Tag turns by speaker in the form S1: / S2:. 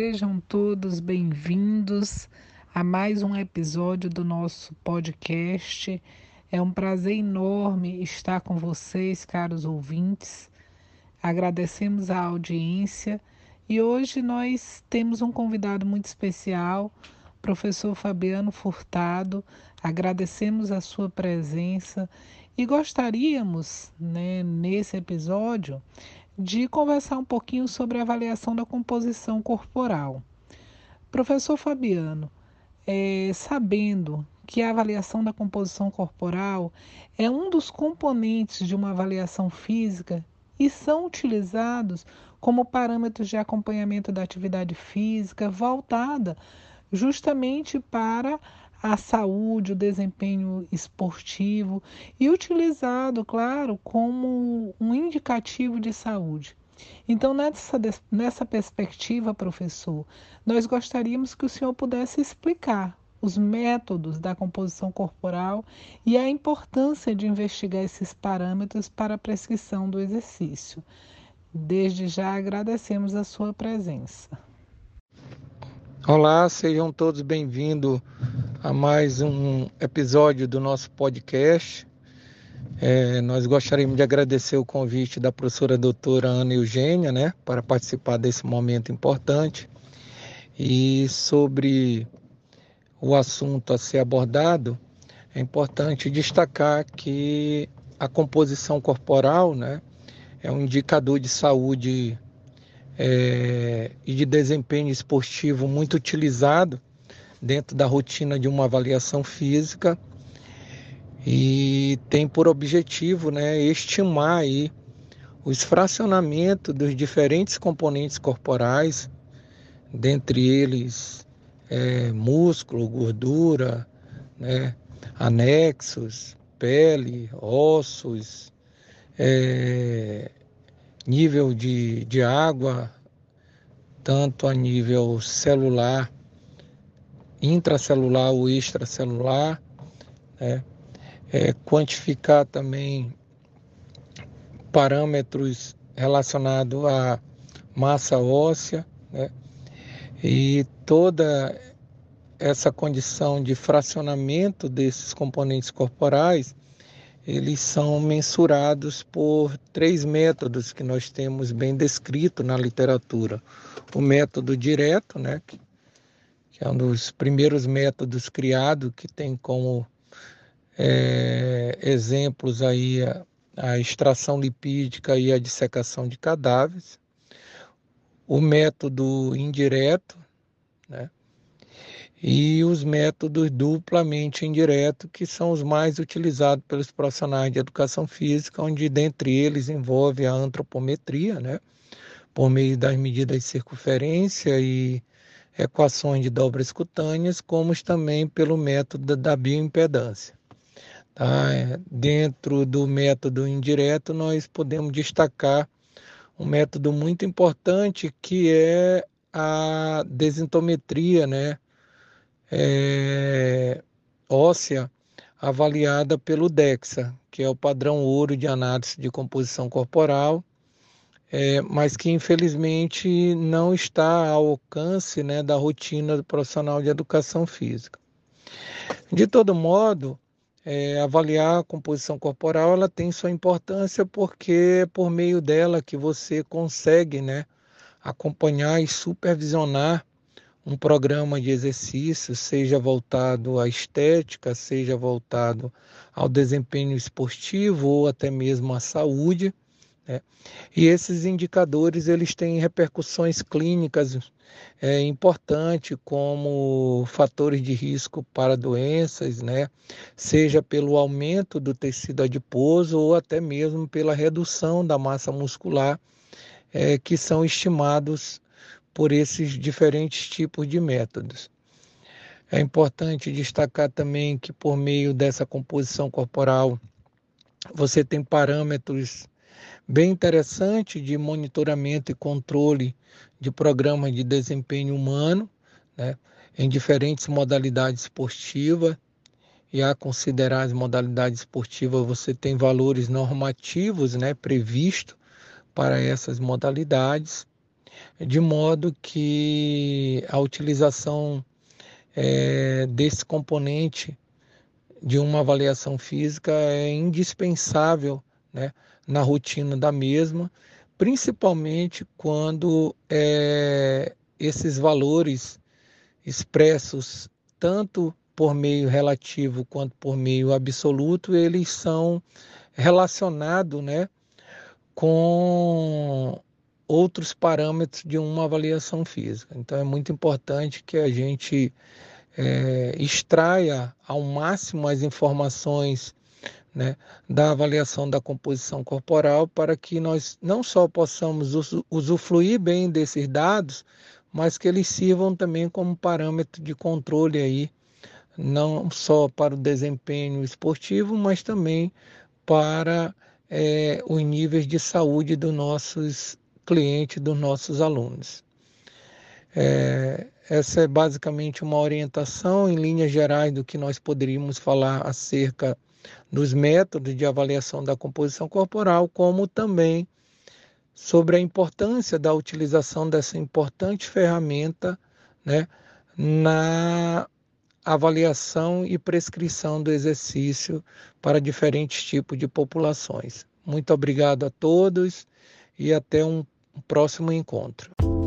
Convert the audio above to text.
S1: Sejam todos bem-vindos a mais um episódio do nosso podcast. É um prazer enorme estar com vocês, caros ouvintes. Agradecemos a audiência e hoje nós temos um convidado muito especial, professor Fabiano Furtado. Agradecemos a sua presença e gostaríamos, né, nesse episódio, de conversar um pouquinho sobre a avaliação da composição corporal. Professor Fabiano, é, sabendo que a avaliação da composição corporal é um dos componentes de uma avaliação física e são utilizados como parâmetros de acompanhamento da atividade física voltada justamente para a saúde, o desempenho esportivo e utilizado, claro, como um indicativo de saúde. Então, nessa, nessa perspectiva, professor, nós gostaríamos que o senhor pudesse explicar os métodos da composição corporal e a importância de investigar esses parâmetros para a prescrição do exercício. Desde já agradecemos a sua presença.
S2: Olá, sejam todos bem-vindos a mais um episódio do nosso podcast. É, nós gostaríamos de agradecer o convite da professora doutora Ana Eugênia, né, para participar desse momento importante. E sobre o assunto a ser abordado, é importante destacar que a composição corporal, né, é um indicador de saúde é, e de desempenho esportivo muito utilizado dentro da rotina de uma avaliação física e tem por objetivo né, estimar aí os fracionamentos dos diferentes componentes corporais, dentre eles é, músculo, gordura, né, anexos, pele, ossos, é, nível de, de água, tanto a nível celular, intracelular ou extracelular, né? é, quantificar também parâmetros relacionados à massa óssea, né? e toda essa condição de fracionamento desses componentes corporais eles são mensurados por três métodos que nós temos bem descrito na literatura. O método direto, né, que, que é um dos primeiros métodos criados, que tem como é, exemplos aí a, a extração lipídica e a dissecação de cadáveres. O método indireto, né, e os métodos duplamente indiretos, que são os mais utilizados pelos profissionais de educação física, onde dentre eles envolve a antropometria, né, por meio das medidas de circunferência e equações de dobras cutâneas, como também pelo método da bioimpedância. Tá? Dentro do método indireto, nós podemos destacar um método muito importante que é a desintometria, né? é, óssea avaliada pelo DEXA, que é o padrão ouro de análise de composição corporal, é, mas que infelizmente não está ao alcance né, da rotina do profissional de educação física. De todo modo, é, avaliar a composição corporal ela tem sua importância porque é por meio dela que você consegue né, acompanhar e supervisionar um programa de exercício, seja voltado à estética, seja voltado ao desempenho esportivo ou até mesmo à saúde. Né? E esses indicadores eles têm repercussões clínicas é, importantes, como fatores de risco para doenças, né? seja pelo aumento do tecido adiposo ou até mesmo pela redução da massa muscular, é, que são estimados por esses diferentes tipos de métodos. É importante destacar também que, por meio dessa composição corporal, você tem parâmetros bem interessantes de monitoramento e controle de programas de desempenho humano, né, em diferentes modalidades esportivas. E a considerar as modalidades esportivas, você tem valores normativos né, previstos para essas modalidades. de modo que a utilização é, desse componente de uma avaliação física é indispensável né, na rotina da mesma, principalmente quando é, esses valores expressos tanto por meio relativo quanto por meio absoluto, eles são relacionados né, com outros parâmetros de uma avaliação física. Então é muito importante que a gente é, extraia ao máximo as informações né, da avaliação da composição corporal para que nós não só possamos usufruir bem desses dados, mas que eles sirvam também como parâmetro de controle aí, não só para o desempenho esportivo, mas também para é, os níveis de saúde dos nossos cliente dos nossos alunos. É, essa é basicamente uma orientação em linhas gerais do que nós poderíamos falar acerca dos métodos de avaliação da composição corporal, como também sobre a importância da utilização dessa importante ferramenta né, na avaliação e prescrição do exercício para diferentes tipos de populações. Muito obrigado a todos e até um próximo encontro.